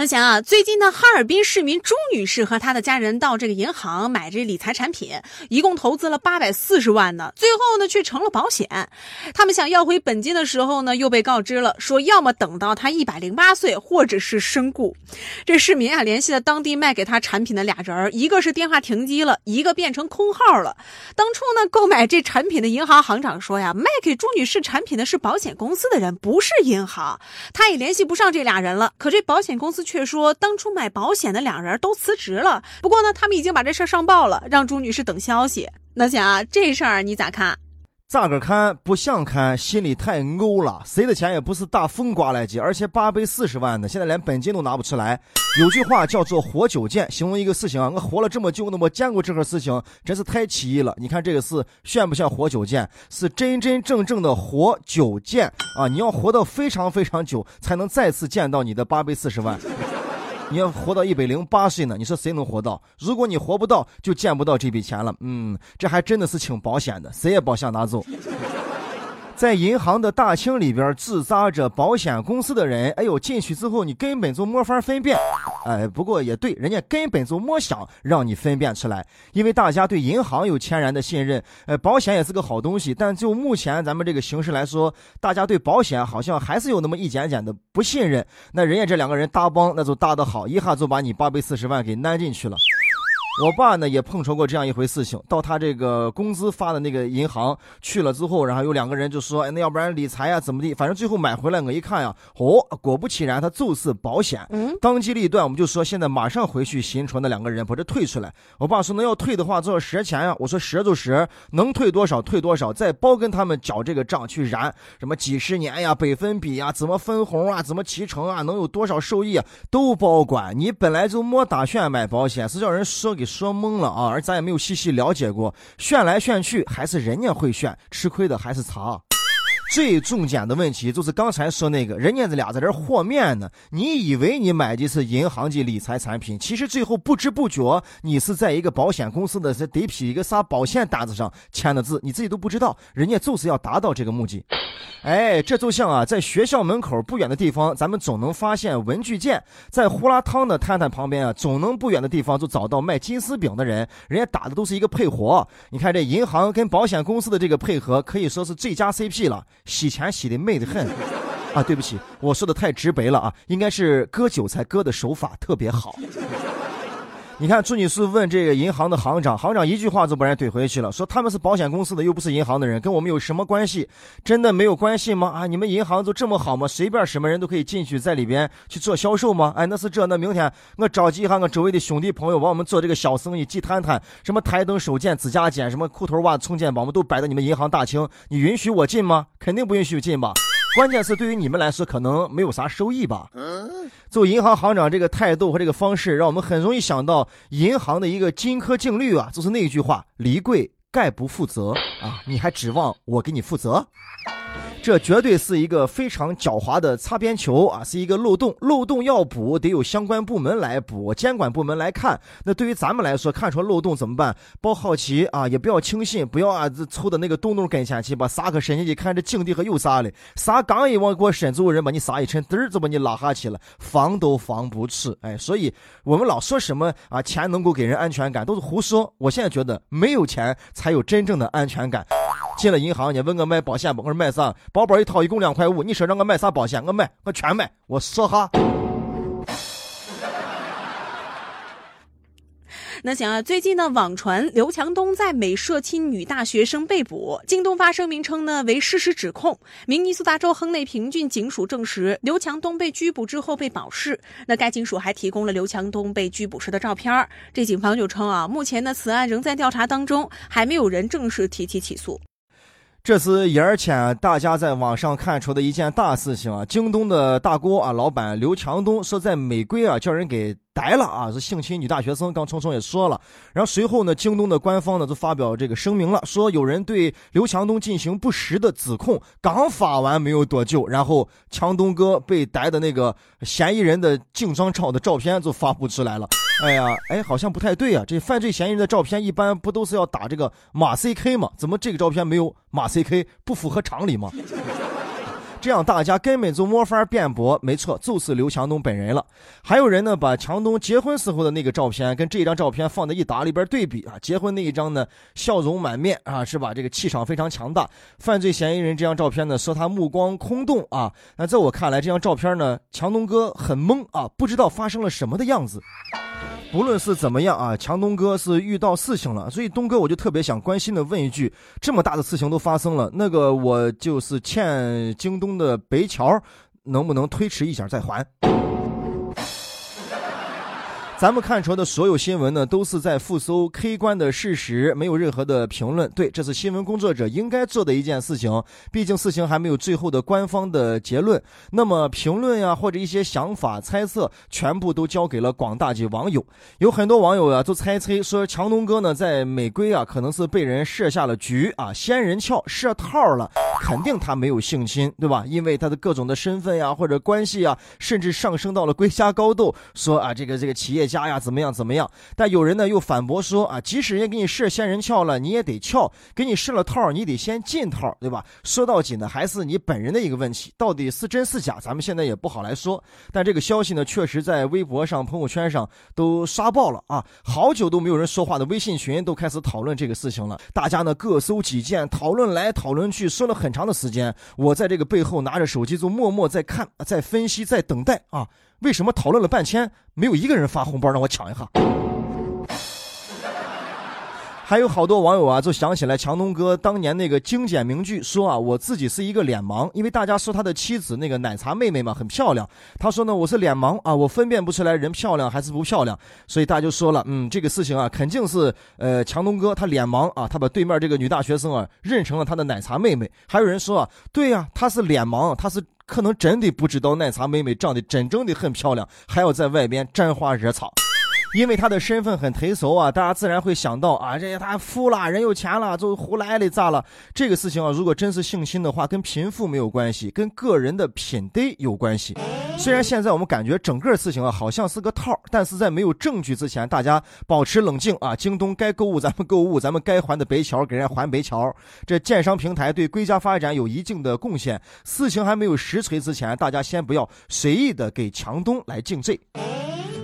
那想啊，最近呢，哈尔滨市民朱女士和她的家人到这个银行买这理财产品，一共投资了八百四十万呢，最后呢却成了保险。他们想要回本金的时候呢，又被告知了说要么等到他一百零八岁，或者是身故。这市民啊联系了当地卖给他产品的俩人，一个是电话停机了，一个变成空号了。当初呢购买这产品的银行行长说呀，卖给朱女士产品的是保险公司的人，不是银行。他也联系不上这俩人了，可这保险公司。却说当初买保险的两人都辞职了。不过呢，他们已经把这事儿上报了，让朱女士等消息。那想啊，这事儿你咋看？咋个看不像看，心里太欧了。谁的钱也不是大风刮来的，而且八百四十万呢，现在连本金都拿不出来。有句话叫做“活久见”，形容一个事情啊，我活了这么久，那么见过这个事情，真是太奇异了。你看这个是像不像活久见？是真真正正的活久见啊！你要活到非常非常久，才能再次见到你的八百四十万。你要活到一百零八岁呢？你说谁能活到？如果你活不到，就见不到这笔钱了。嗯，这还真的是挺保险的，谁也别想拿走。在银行的大厅里边驻扎着保险公司的人，哎呦，进去之后你根本就没法分辨。哎，不过也对，人家根本就没想让你分辨出来，因为大家对银行有天然的信任。呃，保险也是个好东西，但就目前咱们这个形势来说，大家对保险好像还是有那么一点点的不信任。那人家这两个人搭帮，那就搭得好，一下就把你八百四十万给难进去了。我爸呢也碰着过这样一回事情，到他这个工资发的那个银行去了之后，然后有两个人就说：“哎，那要不然理财呀，怎么地？反正最后买回来，我一看呀，哦，果不其然，他就是保险。嗯，当机立断，我们就说现在马上回去新出那两个人把这退出来。我爸说那要退的话就要折钱呀。我说折就折，能退多少退多少，再包跟他们缴这个账去燃什么几十年呀、百分比呀、怎么分红啊、怎么提成啊、能有多少收益啊，都包管。你本来就没打算买保险，是叫人说给。说懵了啊！而咱也没有细细了解过，炫来炫去还是人家会炫，吃亏的还是茶。最重点的问题就是刚才说那个人家这俩在这和面呢，你以为你买的是银行的理财产品，其实最后不知不觉你是在一个保险公司的这得批一个啥保险单子上签的字，你自己都不知道，人家就是要达到这个目的。哎，这就像啊，在学校门口不远的地方，咱们总能发现文具店；在胡辣汤的摊摊旁边啊，总能不远的地方就找到卖金丝饼的人，人家打的都是一个配活。你看这银行跟保险公司的这个配合，可以说是最佳 CP 了。洗钱洗的美得很，啊，对不起，我说的太直白了啊，应该是割韭菜割的手法特别好。你看朱女士问这个银行的行长，行长一句话就把人怼回去了，说他们是保险公司的，又不是银行的人，跟我们有什么关系？真的没有关系吗？啊，你们银行就这么好吗？随便什么人都可以进去在里边去做销售吗？哎，那是这，那明天我召集一下我周围的兄弟朋友，帮我们做这个小生意，几摊摊，什么台灯、手剑、指甲剪，什么裤头袜、充电宝，我们都摆在你们银行大厅，你允许我进吗？肯定不允许进吧。关键是对于你们来说，可能没有啥收益吧。做银行行长这个态度和这个方式，让我们很容易想到银行的一个金科净律啊，就是那一句话：离柜概不负责啊！你还指望我给你负责？这绝对是一个非常狡猾的擦边球啊，是一个漏洞。漏洞要补，得有相关部门来补，监管部门来看。那对于咱们来说，看出漏洞怎么办？别好奇啊，也不要轻信，不要啊，这凑到那个洞洞跟前去，把沙可伸进去，看这井底和有啥嘞？沙刚一往过伸，就有人把你撒一沉，嘚儿就把你拉下去了，防都防不住。哎，所以我们老说什么啊，钱能够给人安全感，都是胡说。我现在觉得，没有钱才有真正的安全感。进了银行，你问我买保险不？我说买啥？包包一掏一共两块五，你说让我买啥保险？我买，我全买。我说哈。那行啊，最近呢，网传刘强东在美涉亲女大学生被捕，京东发声明称呢为事实指控。明尼苏达州亨内平郡警署证实，刘强东被拘捕之后被保释。那该警署还提供了刘强东被拘捕时的照片。这警方就称啊，目前呢此案仍在调查当中，还没有人正式提起起诉。这是一二天大家在网上看出的一件大事情啊！京东的大锅啊，老板刘强东说在美规啊叫人给逮了啊，是性侵女大学生。刚聪聪也说了，然后随后呢，京东的官方呢就发表这个声明了，说有人对刘强东进行不实的指控。刚发完没有多久，然后强东哥被逮的那个嫌疑人的精装照的照片就发布出来了。哎呀，哎，好像不太对啊！这犯罪嫌疑人的照片一般不都是要打这个马 CK 吗？怎么这个照片没有马 CK？不符合常理吗？这样大家根本就没法辩驳。没错，就是刘强东本人了。还有人呢，把强东结婚时候的那个照片跟这张照片放在一沓里边对比啊，结婚那一张呢，笑容满面啊，是吧？这个气场非常强大。犯罪嫌疑人这张照片呢，说他目光空洞啊。那在我看来，这张照片呢，强东哥很懵啊，不知道发生了什么的样子。不论是怎么样啊，强东哥是遇到事情了，所以东哥我就特别想关心的问一句：这么大的事情都发生了，那个我就是欠京东的北桥，能不能推迟一下再还？咱们看出的所有新闻呢，都是在复搜客观的事实，没有任何的评论。对，这是新闻工作者应该做的一件事情。毕竟事情还没有最后的官方的结论，那么评论呀或者一些想法猜测，全部都交给了广大及网友。有很多网友啊，都猜测说强东哥呢在美归啊，可能是被人设下了局啊，仙人跳设套了，肯定他没有性侵，对吧？因为他的各种的身份呀或者关系啊，甚至上升到了归家高度，说啊这个这个企业。家呀，怎么样？怎么样？但有人呢又反驳说啊，即使人家给你设仙人跳了，你也得撬；给你设了套，你得先进套，对吧？说到底呢，还是你本人的一个问题，到底是真是假，咱们现在也不好来说。但这个消息呢，确实在微博上、朋友圈上都刷爆了啊！好久都没有人说话的微信群都开始讨论这个事情了，大家呢各搜己见，讨论来讨论去，说了很长的时间。我在这个背后拿着手机，就默默在看、在分析、在等待啊。为什么讨论了半天没有一个人发红包让我抢一下？还有好多网友啊，就想起来强东哥当年那个精简名句，说啊，我自己是一个脸盲，因为大家说他的妻子那个奶茶妹妹嘛很漂亮，他说呢我是脸盲啊，我分辨不出来人漂亮还是不漂亮，所以大家就说了，嗯，这个事情啊肯定是呃强东哥他脸盲啊，他把对面这个女大学生啊认成了他的奶茶妹妹。还有人说啊，对呀，他是脸盲，他是。可能真的不知道奶茶妹妹长得真正的很漂亮，还要在外边沾花惹草。因为他的身份很忒俗啊，大家自然会想到啊，这他富了，人有钱了，就胡来的咋了？这个事情啊，如果真是性侵的话，跟贫富没有关系，跟个人的品德有关系。虽然现在我们感觉整个事情啊，好像是个套，但是在没有证据之前，大家保持冷静啊。京东该购物咱们购物，咱们该还的白桥给人家还白桥。这电商平台对国家发展有一定的贡献，事情还没有实锤之前，大家先不要随意的给强东来定罪。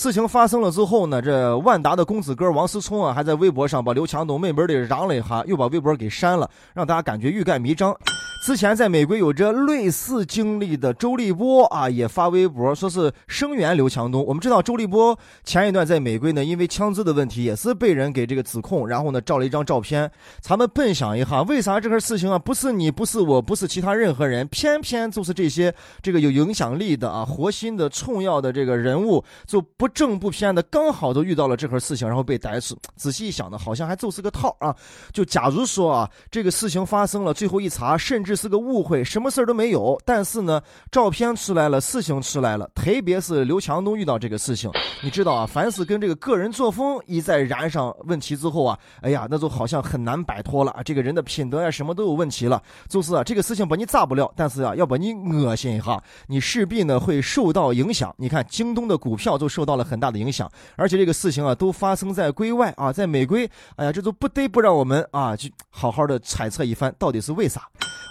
事情发生了之后呢，这万达的公子哥王思聪啊，还在微博上把刘强东妹妹的嚷了一下，又把微博给删了，让大家感觉欲盖弥彰。之前在美国有着类似经历的周立波啊，也发微博说是声援刘强东。我们知道周立波前一段在美国呢，因为枪支的问题，也是被人给这个指控，然后呢照了一张照片。咱们笨想一下，为啥这个事情啊，不是你，不是我，不是其他任何人，偏偏就是这些这个有影响力的啊，核心的重要的这个人物，就不正不偏的，刚好都遇到了这盒事情，然后被逮死。仔细一想呢，好像还就是个套啊。就假如说啊，这个事情发生了，最后一查，甚至。这是个误会，什么事儿都没有。但是呢，照片出来了，事情出来了。特别是刘强东遇到这个事情，你知道啊，凡是跟这个个人作风一再染上问题之后啊，哎呀，那就好像很难摆脱了。这个人的品德呀，什么都有问题了。就是啊，这个事情把你炸不了，但是啊，要把你恶心一下，你势必呢会受到影响。你看，京东的股票就受到了很大的影响，而且这个事情啊，都发生在国外啊，在美国。哎呀，这都不得不让我们啊，去好好的揣测一番，到底是为啥。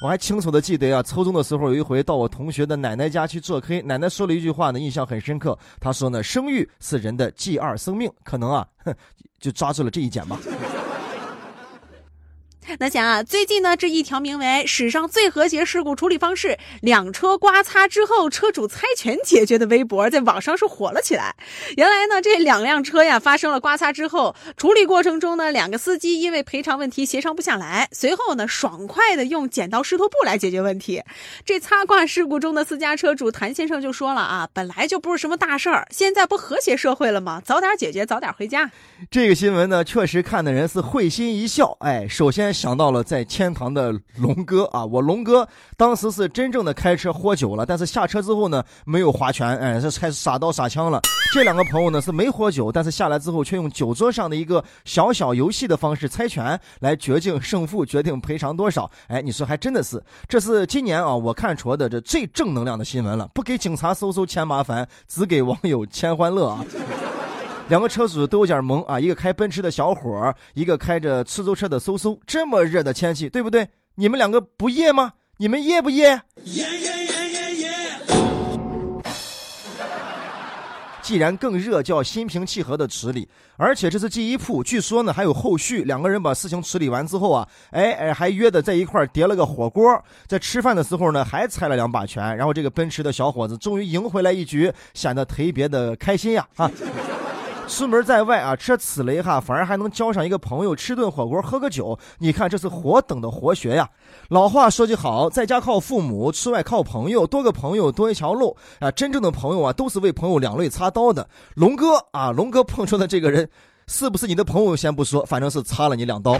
我还清楚的记得啊，初中的时候有一回到我同学的奶奶家去做客，奶奶说了一句话呢，印象很深刻。她说呢，生育是人的第二生命，可能啊，就抓住了这一点吧。那想啊，最近呢，这一条名为“史上最和谐事故处理方式：两车刮擦之后车主猜拳解决”的微博在网上是火了起来。原来呢，这两辆车呀发生了刮擦之后，处理过程中呢，两个司机因为赔偿问题协商不下来，随后呢，爽快的用剪刀石头布来解决问题。这擦挂事故中的私家车主谭先生就说了啊，本来就不是什么大事儿，现在不和谐社会了吗？早点解决，早点回家。这个新闻呢，确实看的人是会心一笑。哎，首先。想到了在天堂的龙哥啊，我龙哥当时是真正的开车喝酒了，但是下车之后呢，没有划拳，哎，是开始撒刀撒枪了。这两个朋友呢是没喝酒，但是下来之后却用酒桌上的一个小小游戏的方式猜拳来决定胜负，决定赔偿多少。哎，你说还真的是，这是今年啊我看出的这最正能量的新闻了，不给警察搜搜添麻烦，只给网友添欢乐啊。两个车主都有点懵啊，一个开奔驰的小伙儿，一个开着出租车的嗖嗖。这么热的天气，对不对？你们两个不夜吗？你们夜不夜？夜夜夜夜夜。既然更热，就要心平气和的处理。而且这是第一铺，据说呢还有后续。两个人把事情处理完之后啊，哎哎，还约的在一块儿叠了个火锅，在吃饭的时候呢还猜了两把拳。然后这个奔驰的小伙子终于赢回来一局，显得特别的开心呀啊！出门在外啊，吃此雷哈，反而还能交上一个朋友，吃顿火锅，喝个酒。你看这是活等的活学呀！老话说句好，在家靠父母，出外靠朋友，多个朋友多一条路啊！真正的朋友啊，都是为朋友两肋插刀的。龙哥啊，龙哥碰出的这个人，是不是你的朋友先不说，反正是插了你两刀。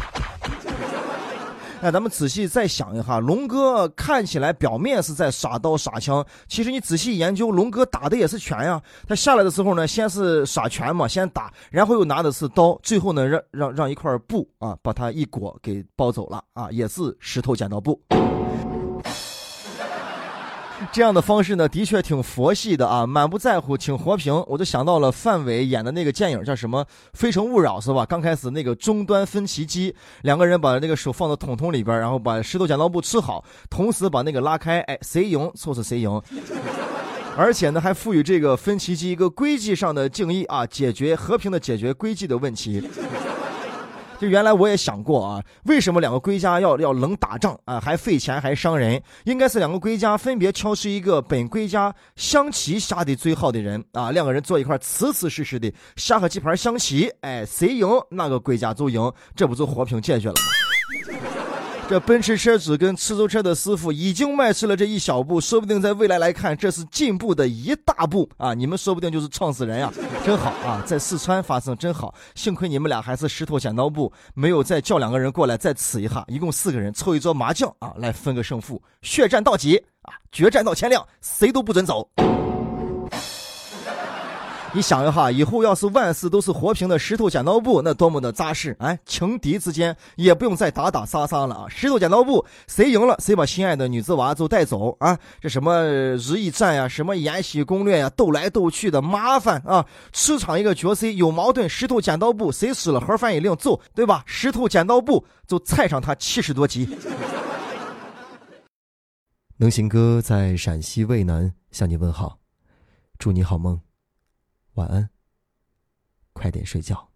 那咱们仔细再想一下，龙哥看起来表面是在耍刀耍枪，其实你仔细研究，龙哥打的也是拳呀。他下来的时候呢，先是耍拳嘛，先打，然后又拿的是刀，最后呢，让让让一块布啊，把他一裹给包走了啊，也是石头剪刀布。这样的方式呢，的确挺佛系的啊，满不在乎，挺和平。我就想到了范伟演的那个电影，叫什么《非诚勿扰》，是吧？刚开始那个终端分歧机，两个人把那个手放到桶桶里边，然后把石头剪刀布吃好，同时把那个拉开，哎，谁赢就是谁赢。而且呢，还赋予这个分歧机一个规矩上的敬意啊，解决和平的解决规矩的问题。就原来我也想过啊，为什么两个国家要要能打仗啊，还费钱还伤人？应该是两个国家分别挑出一个本国家象棋下的最好的人啊，两个人坐一块，瓷瓷实实的下个几盘象棋，哎，谁赢那个国家就赢，这不就和平解决了吗？这奔驰车主跟出租车的师傅已经迈出了这一小步，说不定在未来来看，这是进步的一大步啊！你们说不定就是创始人呀，真好啊！在四川发生真好，幸亏你们俩还是石头剪刀布，没有再叫两个人过来再呲一下，一共四个人凑一桌麻将啊，来分个胜负，血战到底啊，决战到天亮，谁都不准走。你想一下，以后要是万事都是和平的石头剪刀布，那多么的扎实！哎，情敌之间也不用再打打杀杀了啊！石头剪刀布，谁赢了谁把心爱的女子娃就带走啊！这什么如意战呀，什么延禧攻略呀，斗来斗去的麻烦啊！出场一个角色有矛盾，石头剪刀布，谁输了盒饭一领走，对吧？石头剪刀布就踩上他七十多级。能行哥在陕西渭南向你问好，祝你好梦。晚安，快点睡觉。